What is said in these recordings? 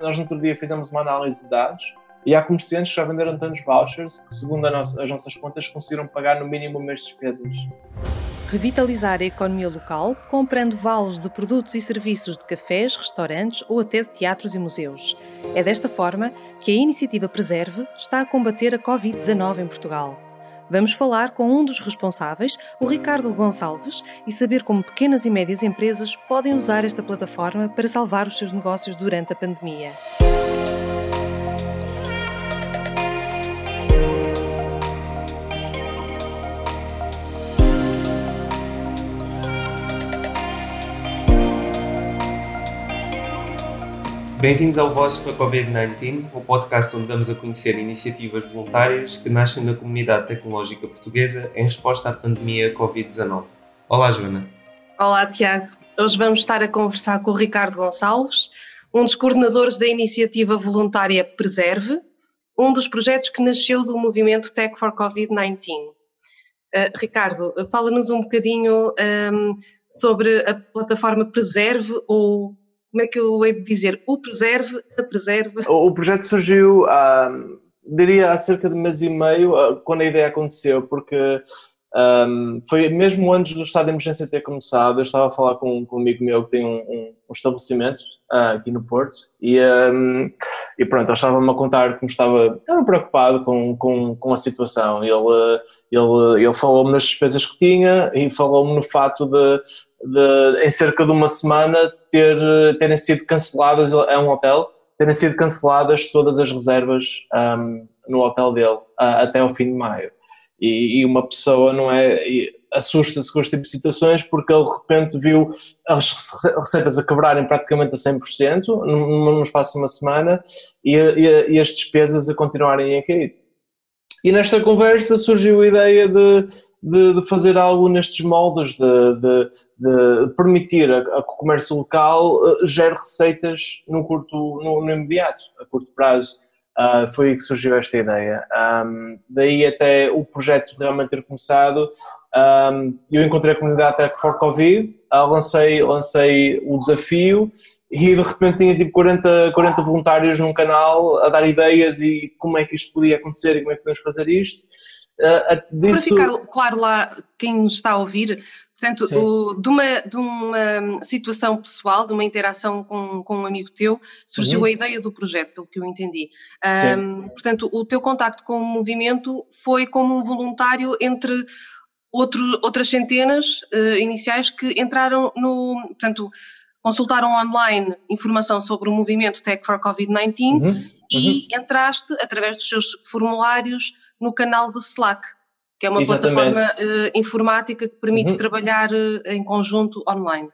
Nós no outro dia fizemos uma análise de dados e há comerciantes que já venderam tantos vouchers que, segundo as nossas contas, conseguiram pagar no mínimo de despesas. Revitalizar a economia local comprando vales de produtos e serviços de cafés, restaurantes ou até de teatros e museus. É desta forma que a iniciativa Preserve está a combater a Covid-19 em Portugal. Vamos falar com um dos responsáveis, o Ricardo Gonçalves, e saber como pequenas e médias empresas podem usar esta plataforma para salvar os seus negócios durante a pandemia. Bem-vindos ao Voz para Covid-19, o podcast onde damos a conhecer iniciativas voluntárias que nascem da comunidade tecnológica portuguesa em resposta à pandemia Covid-19. Olá, Joana. Olá, Tiago. Hoje vamos estar a conversar com o Ricardo Gonçalves, um dos coordenadores da iniciativa voluntária Preserve, um dos projetos que nasceu do movimento Tech for Covid-19. Uh, Ricardo, fala-nos um bocadinho um, ehm, sobre a plataforma Preserve ou como é que eu hei de dizer, o preserve, a preserva? O, o projeto surgiu, um, diria, há cerca de mês e meio, uh, quando a ideia aconteceu, porque um, foi mesmo antes do estado de emergência ter começado, eu estava a falar com, com um amigo meu que tem um, um, um estabelecimento uh, aqui no Porto e, e pronto, ele estava-me a contar como estava, estava preocupado com, com, com a situação. Ele, ele, ele falou-me nas despesas que tinha e falou-me no fato de de, em cerca de uma semana ter, terem sido canceladas, é um hotel, terem sido canceladas todas as reservas um, no hotel dele uh, até ao fim de maio. E, e uma pessoa não é assusta-se com este tipo de situações porque ele de repente viu as receitas a quebrarem praticamente a 100% num, num espaço de uma semana e, e, e as despesas a continuarem a cair. E nesta conversa surgiu a ideia de de, de fazer algo nestes moldes, de, de, de permitir que o comércio local uh, gere receitas no curto, no, no imediato, a curto prazo. Uh, foi aí que surgiu esta ideia. Um, daí até o projeto realmente ter começado, um, eu encontrei a comunidade Tech for Covid, uh, lancei, lancei o desafio e de repente tinha tipo 40, 40 voluntários num canal a dar ideias e como é que isto podia acontecer e como é que podemos fazer isto. Uh, disso... Para ficar claro lá, quem nos está a ouvir, portanto, o, de, uma, de uma situação pessoal, de uma interação com, com um amigo teu, surgiu uhum. a ideia do projeto, pelo que eu entendi. Um, portanto, o teu contacto com o movimento foi como um voluntário entre outro, outras centenas uh, iniciais que entraram no. Portanto, consultaram online informação sobre o movimento Tech for Covid-19 uhum. e uhum. entraste, através dos seus formulários, no canal de Slack, que é uma Exatamente. plataforma uh, informática que permite uhum. trabalhar uh, em conjunto online.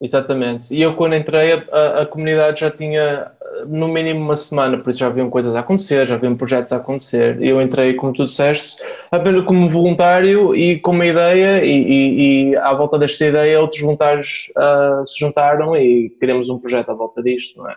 Exatamente. E eu quando entrei a, a, comunidade já tinha no mínimo uma semana, por isso já haviam coisas a acontecer, já haviam projetos a acontecer. Eu entrei, como tu disseste, apenas como voluntário e com uma ideia e, e, e à volta desta ideia outros voluntários uh, se juntaram e queremos um projeto à volta disto, não é?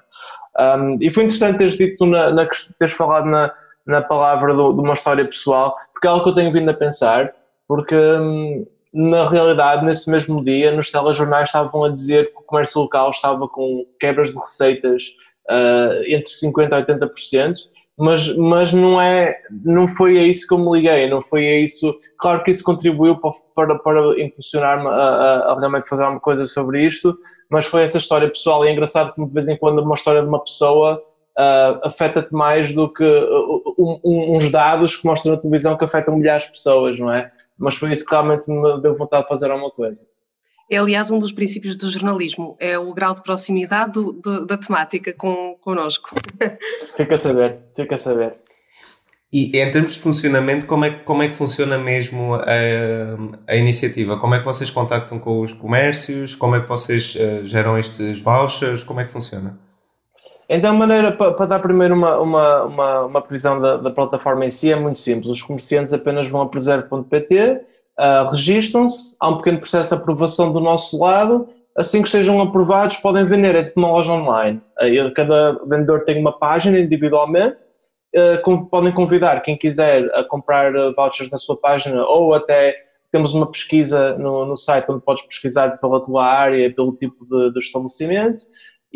Um, e foi interessante teres dito, na, na, teres falado na, na palavra do, de uma história pessoal, porque é algo que eu tenho vindo a pensar, porque hum, na realidade, nesse mesmo dia, nos telejornais estavam a dizer que o comércio local estava com quebras de receitas uh, entre 50% a 80%, mas, mas não, é, não foi a isso que eu me liguei, não foi a isso. Claro que isso contribuiu para, para, para impulsionar-me a, a, a, realmente fazer alguma coisa sobre isto, mas foi essa história pessoal. E é engraçado que de vez em quando uma história de uma pessoa uh, afeta-te mais do que uh, um, um, uns dados que mostram na televisão que afetam milhares de pessoas, não é? Mas foi isso que realmente me deu vontade de fazer alguma coisa. É, aliás, um dos princípios do jornalismo, é o grau de proximidade do, do, da temática com, connosco. Fica a saber, fica a saber. E em termos de funcionamento, como é, como é que funciona mesmo a, a iniciativa? Como é que vocês contactam com os comércios? Como é que vocês uh, geram estes vouchers? Como é que funciona? Então, a maneira para, para dar primeiro uma, uma, uma, uma previsão da, da, plataforma em si é muito simples. Os comerciantes apenas vão a preserve.pt, uh, ah, registram-se, há um pequeno processo de aprovação do nosso lado. Assim que estejam aprovados, podem vender. É tipo uma loja online. Uh, cada vendedor tem uma página individualmente. Uh, podem convidar quem quiser a comprar vouchers na sua página ou até temos uma pesquisa no, no site onde podes pesquisar pela tua área, pelo tipo de, de estabelecimento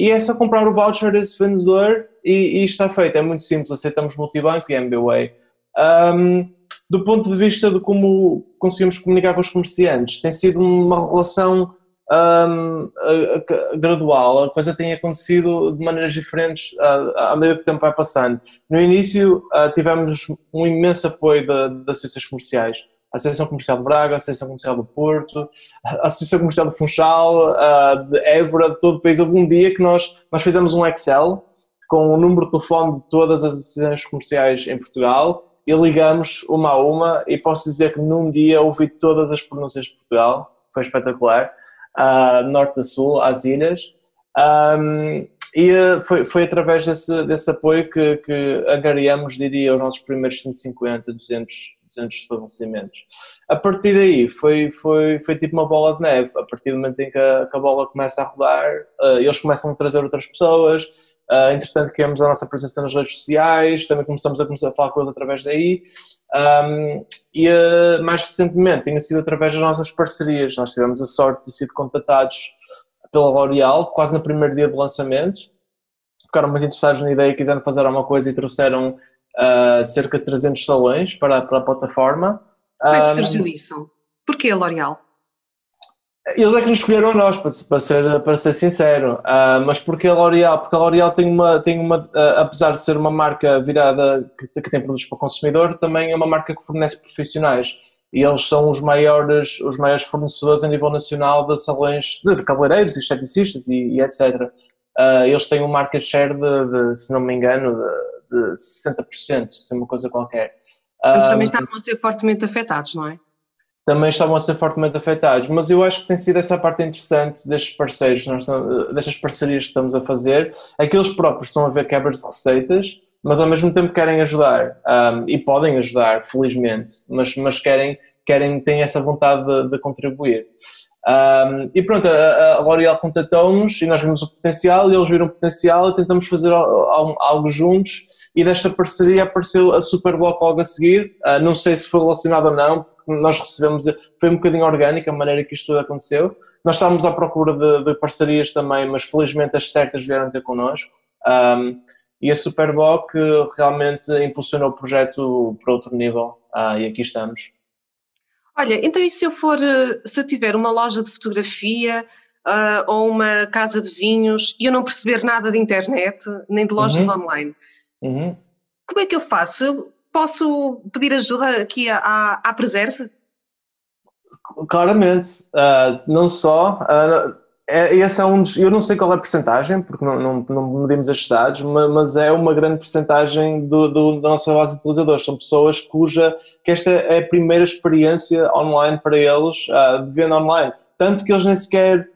e é só comprar o voucher desse vendedor e, e está feito. É muito simples, aceitamos multibanco e MBWay. Um, do ponto de vista de como conseguimos comunicar com os comerciantes, tem sido uma relação um, gradual, a coisa tem acontecido de maneiras diferentes à, medida que o tempo vai passando. No início uh, tivemos um imenso apoio das associações comerciais, Associação Comercial de Braga, Associação Comercial do Porto, Associação Comercial do Funchal, uh, de Évora, de todo o país. Houve um dia que nós, nós fizemos um Excel com o número de telefone de todas as associações comerciais em Portugal e ligamos uma a uma e posso dizer que num dia ouvi todas as pronúncias de Portugal, foi espetacular, uh, norte a sul, às ilhas, um, e uh, foi, foi através desse, desse apoio que, que angariamos, diria, os nossos primeiros 150, 200, 200 estabelecimentos. A partir daí foi, foi, foi tipo uma bola de neve, a partir do momento em que a, que a bola começa a rodar, uh, eles começam a trazer outras pessoas, Uh, entretanto, criamos a nossa presença nas redes sociais, também começamos a, começar a falar com eles através daí. Um, e uh, mais recentemente tem sido através das nossas parcerias. Nós tivemos a sorte de ser contatados pela L'Oréal, quase no primeiro dia de lançamento. Ficaram muito interessados na ideia e quiseram fazer alguma coisa e trouxeram uh, cerca de 300 salões para, para a plataforma. Como é que surgiu isso? Porquê a L'Oréal? Eles é que nos escolheram a nós, para, para, ser, para ser sincero. Uh, mas porque a L'Oréal? Porque a L'Oréal tem uma, tem uma uh, apesar de ser uma marca virada que, que, tem produtos para o consumidor, também é uma marca que fornece profissionais. E eles são os maiores, os maiores fornecedores a nível nacional de salões de, de cabeleireiros e esteticistas e, e etc. Uh, ah, eles têm um market share de, de se não me engano, de, de 60%, se é uma coisa qualquer. Mas também estavam a ser fortemente afetados, não é? também estavam a ser fortemente afetados. Mas eu acho que tem sido essa parte interessante destes parceiros, destas parcerias que estamos a fazer, é que eles próprios estão a ver quebras de receitas, mas ao mesmo tempo querem ajudar um, e podem ajudar, felizmente, mas, mas querem, querem, têm essa vontade de, de contribuir. Um, e pronto, a, a L'Oréal contatou-nos e nós vimos o potencial e eles viram o potencial e tentamos fazer algo, juntos e desta parceria apareceu a Superblock logo a seguir, uh, não sei se foi relacionado ou não, nós recebemos, foi um bocadinho orgânica a maneira que isto tudo aconteceu. Nós estávamos à procura de, de parcerias também, mas felizmente as certas vieram ter connosco. Um, e a Superboc realmente impulsionou o projeto para outro nível ah, e aqui estamos. Olha, então e se eu for, se eu tiver uma loja de fotografia uh, ou uma casa de vinhos e eu não perceber nada de internet, nem de lojas uhum. online, uhum. como é que eu faço? posso pedir ajuda aqui à, à Preserve? Claramente, uh, não só. Uh, é, esse é um dos, eu não sei qual é a porcentagem, porque não, não, não medimos estes dados, mas, mas, é uma grande porcentagem do, do, da nossa base de utilizadores. São pessoas cuja que esta é a primeira experiência online para eles, uh, de venda online. Tanto que eles nem sequer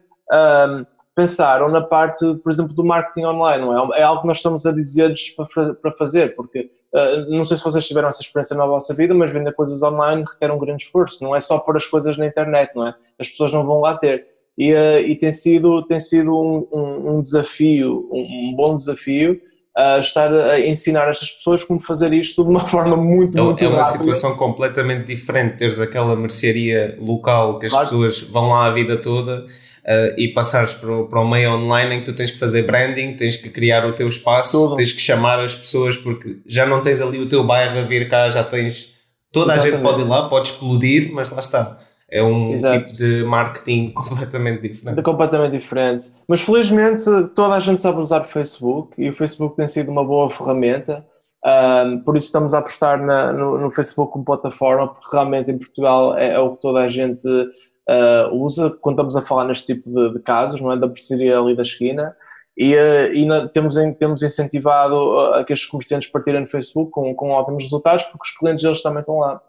pensaram na parte, por exemplo, do marketing online, não é? É algo que nós estamos a dizer-lhes para, para fazer, porque uh, não sei se vocês tiveram essa experiência na vossa vida, mas vender coisas online requer um grande esforço, não é só pôr as coisas na internet, não é? As pessoas não vão lá ter. E, uh, e tem sido, tem sido um, um, um desafio, um, um, bom desafio, uh, estar a ensinar estas pessoas como fazer isto de uma forma muito, é, muito É uma rápida. situação completamente diferente, teres aquela mercearia local que as claro. pessoas vão lá a vida toda uh, e passares para o, para o meio online em que tu tens que fazer branding, tens que criar o teu espaço, Tudo. tens que chamar as pessoas porque já não tens ali o teu bairro a vir cá, já tens. Toda Exatamente. a gente pode ir lá, pode explodir, mas lá está. É um Exato. tipo de marketing completamente diferente. completamente diferente. Mas felizmente toda a gente sabe usar o Facebook e o Facebook tem sido uma boa ferramenta. Um, por isso estamos a apostar na, no, no, Facebook como plataforma, porque realmente em Portugal é, é o que toda a gente uh, usa quando estamos a falar neste tipo de, de casos, não é? Da parceria ali da esquina. E, uh, e na, temos, temos incentivado a que estes comerciantes partirem no Facebook com, com ótimos resultados, porque os clientes deles também estão lá.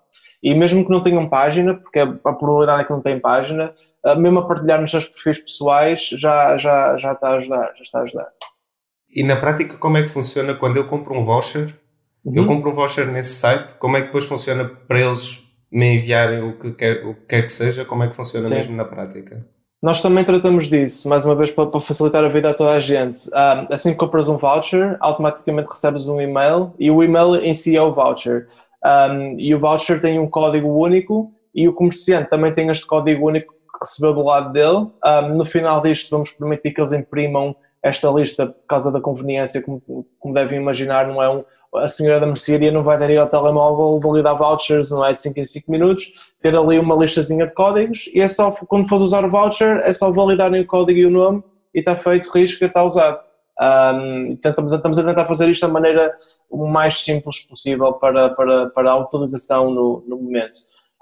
E mesmo que não tenham página, porque a probabilidade é que não têm página, uh, mesmo a partilhar nos seus perfis pessoais já, já, já está a ajudar, já está a ajudar. E na prática como é que funciona quando eu compro um voucher? Uhum. Eu compro um voucher nesse site, como é que depois funciona para eles me enviarem o que quer, o que, quer que seja, como é que funciona Sim. mesmo na prática? Nós também tratamos disso, mais uma vez para, facilitar a vida a toda a gente. Um, assim que compras um voucher, automaticamente recebes um e-mail e o e-mail em si é o voucher. Um, e o voucher tem um código único e o comerciante também tem este código único que recebeu do lado dele. Um, no final disto, vamos permitir que eles imprimam esta lista por causa da conveniência, como, como devem imaginar, não é um, a senhora da mercearia não vai ter aí ao telemóvel validar vouchers, não é de 5 em 5 minutos, ter ali uma listazinha de códigos e é só, quando for usar o voucher, é só validarem o código e o nome e está feito, risco está usado. Um, estamos, estamos a tentar fazer isto da maneira o mais simples possível para, para, para a utilização no, no momento.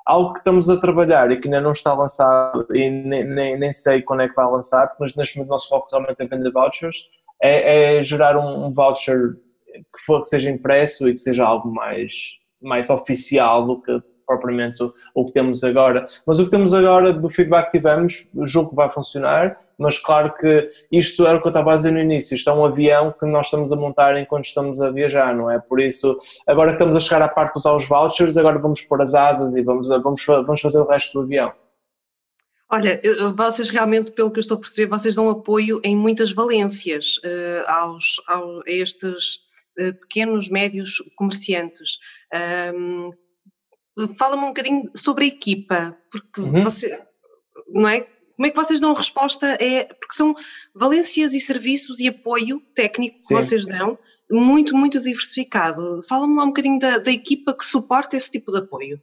Algo que estamos a trabalhar e que ainda não está lançado e nem, nem, nem sei quando é que vai lançar, mas neste momento o nosso foco realmente é vender vouchers, é, é gerar um, um voucher que, for, que seja impresso e que seja algo mais, mais oficial do que propriamente o, o que temos agora. Mas o que temos agora, do feedback que tivemos, o jogo vai funcionar, mas claro que isto era o que eu estava a dizer no início, isto é um avião que nós estamos a montar enquanto estamos a viajar, não é? Por isso, agora que estamos a chegar à parte de usar os vouchers, agora vamos pôr as asas e vamos, vamos, vamos fazer o resto do avião. Olha, vocês realmente, pelo que eu estou a perceber, vocês dão apoio em muitas valências uh, aos, aos, a estes uh, pequenos, médios comerciantes. Um, Fala-me um bocadinho sobre a equipa, porque uhum. você, não é? Como é que vocês dão resposta? É, porque são valências e serviços e apoio técnico Sim. que vocês dão, muito, muito diversificado. Fala-me lá um bocadinho da, da equipa que suporta esse tipo de apoio.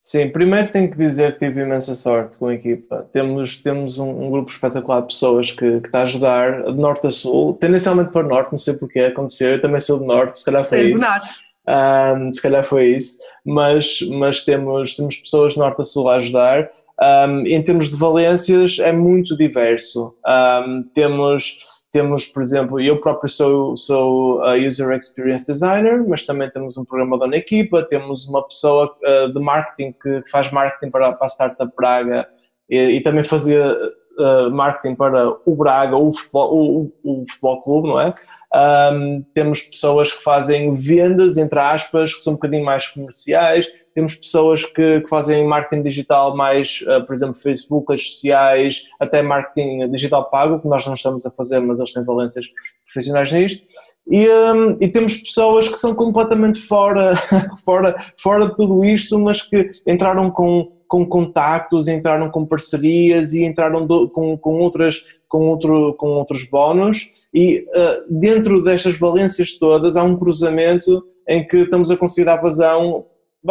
Sim, primeiro tenho que dizer que tive imensa sorte com a equipa. Temos, temos um, um grupo espetacular de pessoas que, que está a ajudar de norte a sul, tendencialmente para o norte, não sei porque aconteceu. Eu também sou do norte, se calhar foi Seres isso. Do norte. Um, se calhar foi isso, mas, mas temos, temos pessoas de norte a sul a ajudar. Um, em termos de valências, é muito diverso. Um, temos, temos, por exemplo, eu próprio sou, sou User Experience Designer, mas também temos um programador na equipa, temos uma pessoa uh, de marketing que, faz marketing para, para a Startup Praga e, e também fazia uh, marketing para o Braga, o futebol, o, o futebol clube, não é? Um, temos pessoas que fazem vendas, entre aspas, que são um bocadinho mais comerciais, temos pessoas que, que fazem marketing digital mais, uh, por exemplo, Facebook, redes sociais, até marketing digital pago, que nós não estamos a fazer, mas eles têm valências profissionais nisto. E, um, e, temos pessoas que são completamente fora, fora, fora de tudo isto, mas que entraram com com contactos, entraram com parcerias e entraram do, com, com, outras, com, outro, com outros bónus e uh, dentro destas valências todas há um cruzamento em que estamos a conseguir dar vazão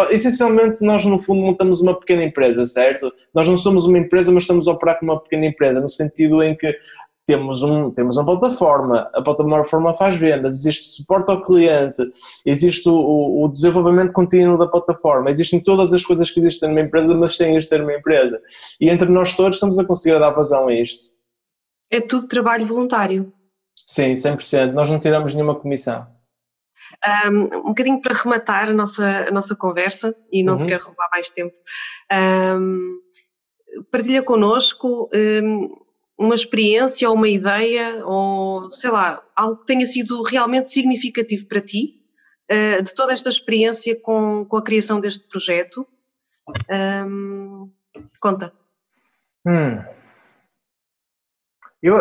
essencialmente nós no fundo montamos uma pequena empresa, certo? Nós não somos uma empresa, mas estamos a operar como uma pequena empresa, no sentido em que temos, um, temos uma plataforma, a plataforma faz vendas, existe suporte ao cliente, existe o, o, desenvolvimento contínuo da plataforma, existem todas as coisas que existem numa empresa, mas sem de ser uma empresa. E entre nós todos estamos a conseguir dar vazão a isto. É tudo trabalho voluntário? Sim, 100%. Nós não tiramos nenhuma comissão. Um, um bocadinho para rematar a nossa, a nossa conversa, e não uhum. te quero roubar mais tempo, um, partilha connosco um, uma experiência ou uma ideia ou sei lá, algo que tenha sido realmente significativo para ti, uh, de toda esta experiência com, com a criação deste projeto. Um, conta. Hum. Eu,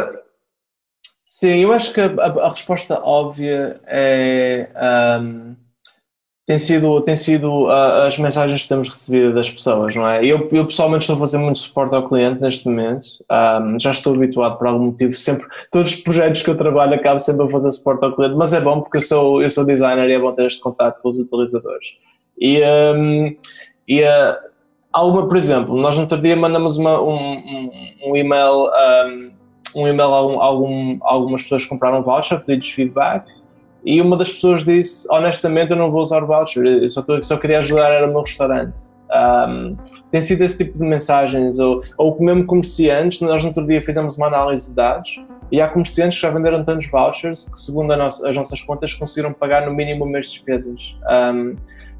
sim, eu acho que a, a, a resposta óbvia é um, tem sido, tem sido uh, as mensagens que temos recebido das pessoas, não é? Eu, eu pessoalmente estou a fazer muito suporte ao cliente neste momento, um, já estou habituado por algum motivo, sempre, todos os projetos que eu trabalho acabo sempre a fazer suporte ao cliente, mas é bom porque eu sou, eu sou designer e é bom ter este contato com os utilizadores. E, um, e uh, alguma, por exemplo, nós no outro dia mandamos uma, um, um, um e-mail, um, um e-mail a, algum, algumas pessoas que compraram voucher, pedidos feedback, e uma das pessoas disse: honestamente, eu não vou usar o voucher, eu só, só queria ajudar, era o meu restaurante. Um, tem sido esse tipo de mensagens, ou, ou mesmo comerciantes. Nós, no outro dia, fizemos uma análise de dados e há comerciantes que já venderam tantos vouchers que, segundo nossa, as nossas contas, conseguiram pagar no mínimo de despesas. Um,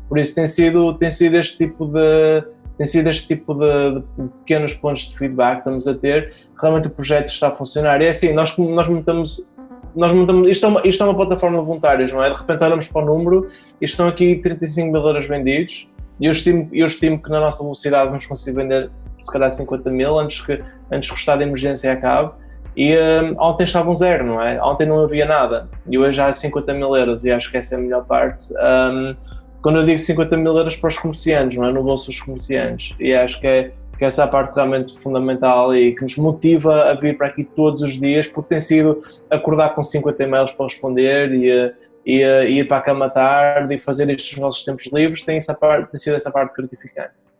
por isso, tem sido, tem sido este tipo de tem sido este tipo de, de, pequenos pontos de feedback que estamos a ter, realmente o projeto está a funcionar. E é assim, nós, nós montamos nós montamos, isto é, uma, isto é uma plataforma de voluntários, não é? De repente olhamos para o número e estão aqui 35 mil euros vendidos e eu estimo, eu estimo que na nossa velocidade vamos conseguir vender se calhar 50 mil antes que, antes que o estado de emergência acabe. E um, ontem estavam zero, não é? Ontem não havia nada e hoje há 50 mil euros e acho que essa é a melhor parte. Um, quando eu digo 50 mil euros para os comerciantes, não é? No bolso dos comerciantes. E acho que é, que essa é parte realmente fundamental e que nos motiva a vir para aqui todos os dias, porque tem sido acordar com 50 e-mails para responder e, e, e ir para a cama tarde e fazer estes nossos tempos livres, tem, essa parte, tem sido essa parte gratificante.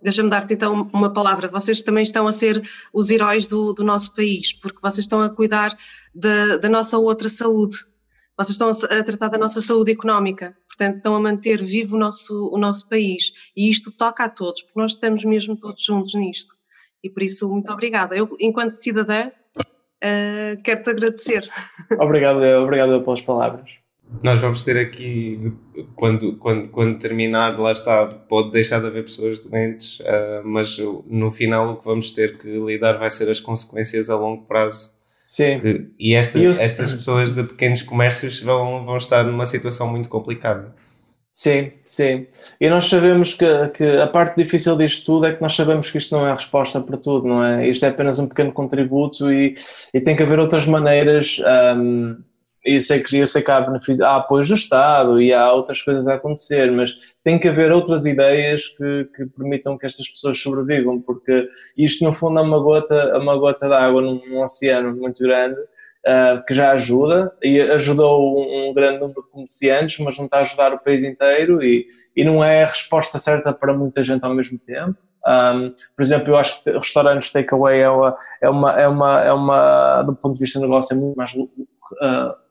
Deixa-me dar-te então uma palavra. Vocês também estão a ser os heróis do, do nosso país, porque vocês estão a cuidar da, da nossa outra saúde. Vocês estão a tratar da nossa saúde económica, portanto, estão a manter vivo o nosso, o nosso país. E isto toca a todos, porque nós estamos mesmo todos juntos nisto. E por isso, muito obrigada. Eu, enquanto cidadã, uh, quero-te agradecer. Obrigado, obrigado pelas palavras. Nós vamos ter aqui, quando, quando, quando terminar, lá está, pode deixar de haver pessoas doentes, uh, mas no final o que vamos ter que lidar vai ser as consequências a longo prazo Sim. Que, e esta, eu... estas pessoas de pequenos comércios vão, vão estar numa situação muito complicada. Sim, sim. E nós sabemos que, que a parte difícil disto tudo é que nós sabemos que isto não é a resposta para tudo, não é? Isto é apenas um pequeno contributo e, e tem que haver outras maneiras. Um, eu sei que, eu sei que há, há apoios do Estado e há outras coisas a acontecer, mas tem que haver outras ideias que, que permitam que estas pessoas sobrevivam, porque isto no fundo é uma gota, é uma gota de água num, num oceano muito grande, uh, que já ajuda, e ajudou um, um, grande número de comerciantes, mas não está a ajudar o país inteiro e, e não é a resposta certa para muita gente ao mesmo tempo. Um, por exemplo, eu acho que restaurantes takeaway é uma, é uma, é uma, é uma, do ponto de vista do negócio, é muito mais uh,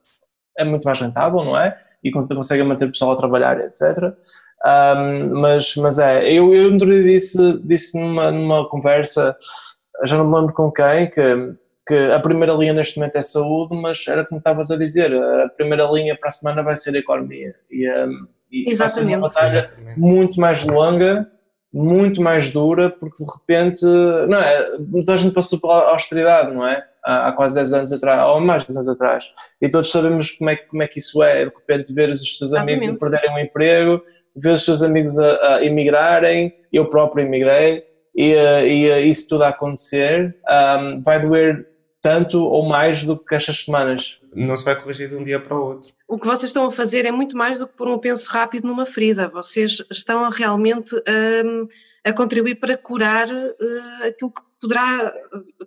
é muito mais rentável, não é? E consegue manter o pessoal a trabalhar, etc. Um, mas, mas é, eu, eu dia disse, disse numa, numa conversa, já não me lembro com quem, que, que a primeira linha neste momento é saúde, mas era como estavas a dizer, a primeira linha para a semana vai ser a economia. E, um, e Exatamente. vai ser uma batalha muito mais longa, muito mais dura, porque de repente, não é, muita gente passou pela austeridade, não é? há, quase 10 anos atrás, ou mais de 10 anos atrás, e todos sabemos como é, como é que isso é, de repente ver os seus amigos a perderem o um emprego, ver os seus amigos a, a emigrarem, eu próprio emigrei, e, e isso tudo a acontecer, um, vai doer tanto ou mais do que estas semanas. Não se vai corrigir de um dia para o outro. O que vocês estão a fazer é muito mais do que pôr um penso rápido numa ferida. Vocês estão a realmente um, a contribuir para curar uh, aquilo que poderá,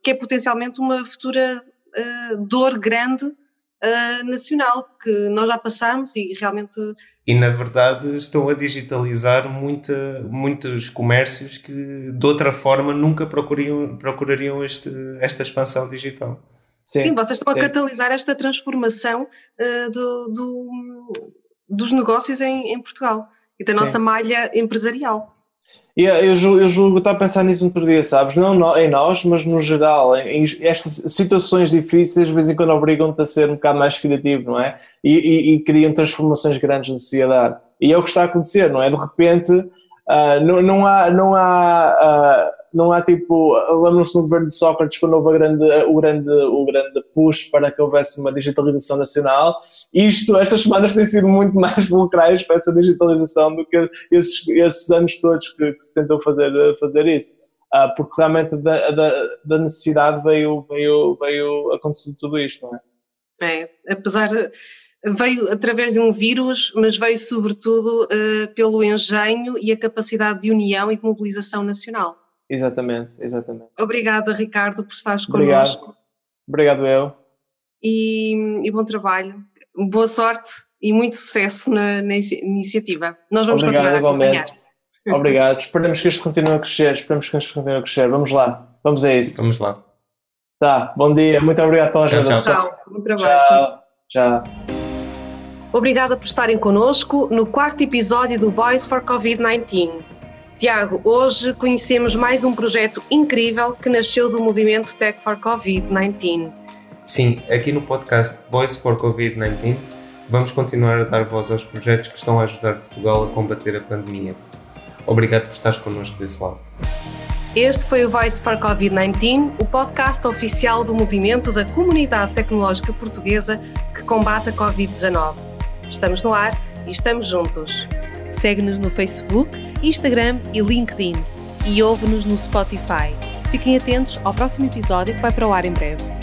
que é potencialmente uma futura uh, dor grande uh, nacional, que nós já passamos e realmente. E na verdade estão a digitalizar muita, muitos comércios que de outra forma nunca procurariam, procurariam este, esta expansão digital. Sim, sim vocês estão sim. a catalisar esta transformação uh, do, do, dos negócios em, em, Portugal e da sim. nossa malha empresarial. Eu julgo, eu julgo estar a pensar nisso no outro dia, sabes? Não em nós, mas no geral. Em, em estas situações difíceis, de vez em quando obrigam-te a ser um bocado mais criativo, não é? E, e, e criam transformações grandes na sociedade. E é o que está a acontecer, não é? De repente, Uh, não, não há, não há, uh, não há tipo, lembram-se no governo de Sócrates quando houve grande, o, grande, o grande push para que houvesse uma digitalização nacional. Isto, estas semanas têm sido muito mais fulcrais para essa digitalização do que esses, esses anos todos que, que se tentou fazer, fazer isso. Uh, porque realmente da, da, da, necessidade veio, veio, veio acontecer tudo isto, não é? Apesar veio através de um vírus, mas veio sobretudo uh, pelo engenho e a capacidade de união e de mobilização nacional. Exatamente, exatamente. Obrigada, Ricardo, por estares Obrigado. connosco. Obrigado, eu. E, e, bom trabalho. Boa sorte e muito sucesso na, na iniciativa. Nós vamos Obrigado, continuar a igualmente. acompanhar. Obrigado. Esperemos que isto continue a crescer. Esperemos que isto continue a crescer. Vamos lá. Vamos a isso. Vamos lá. Tá. Bom dia. Muito obrigado pela ajuda. Tchau, tchau. tchau. Bom trabalho. Tchau. tchau. Obrigada por estarem connosco no quarto episódio do Voice for Covid-19. Tiago, hoje conhecemos mais um projeto incrível que nasceu do movimento Tech for Covid-19. Sim, aqui no podcast Voice for Covid-19 vamos continuar a dar voz aos projetos que estão a ajudar Portugal a combater a pandemia. Obrigado por estares connosco desse lado. Este foi o Voice for Covid-19, o podcast oficial do movimento da comunidade tecnológica portuguesa que combate a Covid-19. Estamos no ar e estamos juntos. Segue-nos no Facebook, Instagram e LinkedIn e ouve-nos no Spotify. Fiquem atentos ao próximo episódio que vai para o ar em breve.